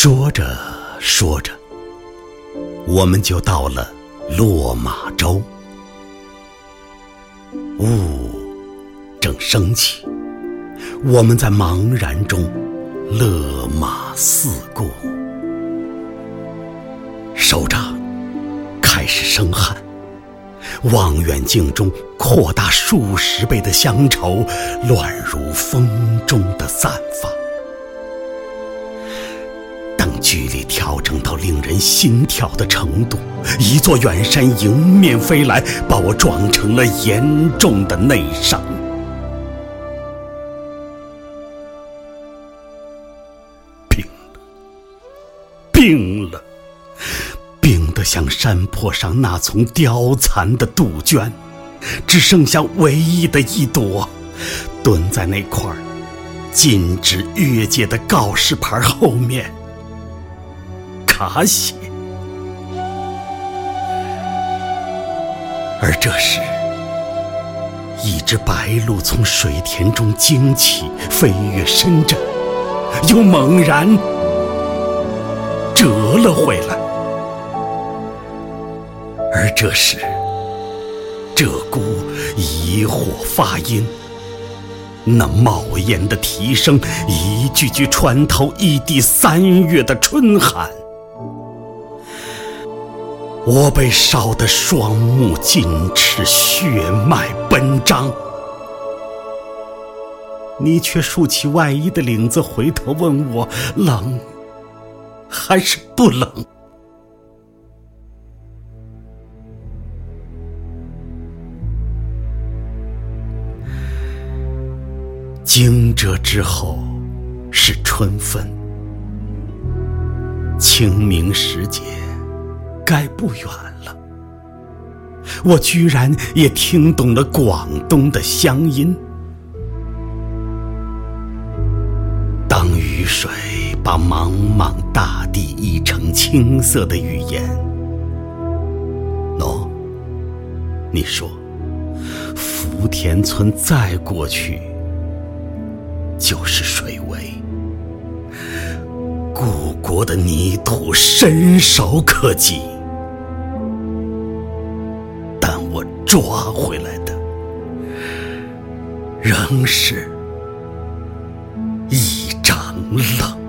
说着说着，我们就到了落马洲。雾正升起，我们在茫然中勒马四顾，手掌开始生汗。望远镜中扩大数十倍的乡愁，乱如风中的散发。距离调整到令人心跳的程度，一座远山迎面飞来，把我撞成了严重的内伤。病了，病了。病得像山坡上那丛凋残的杜鹃，只剩下唯一的一朵，蹲在那块禁止越界的告示牌后面，茶血。而这时，一只白鹭从水田中惊起，飞越深圳，又猛然折了回来。而这时，鹧鸪疑惑发音，那冒烟的啼声，一句句穿透一地三月的春寒。我被烧得双目尽赤，血脉奔张。你却竖起外衣的领子，回头问我冷还是不冷？惊蛰之后是春分，清明时节该不远了。我居然也听懂了广东的乡音。当雨水把茫茫大地译成青色的语言，喏，你说，福田村再过去。就是水围，故国的泥土伸手可及，我抓回来的仍是一张冷。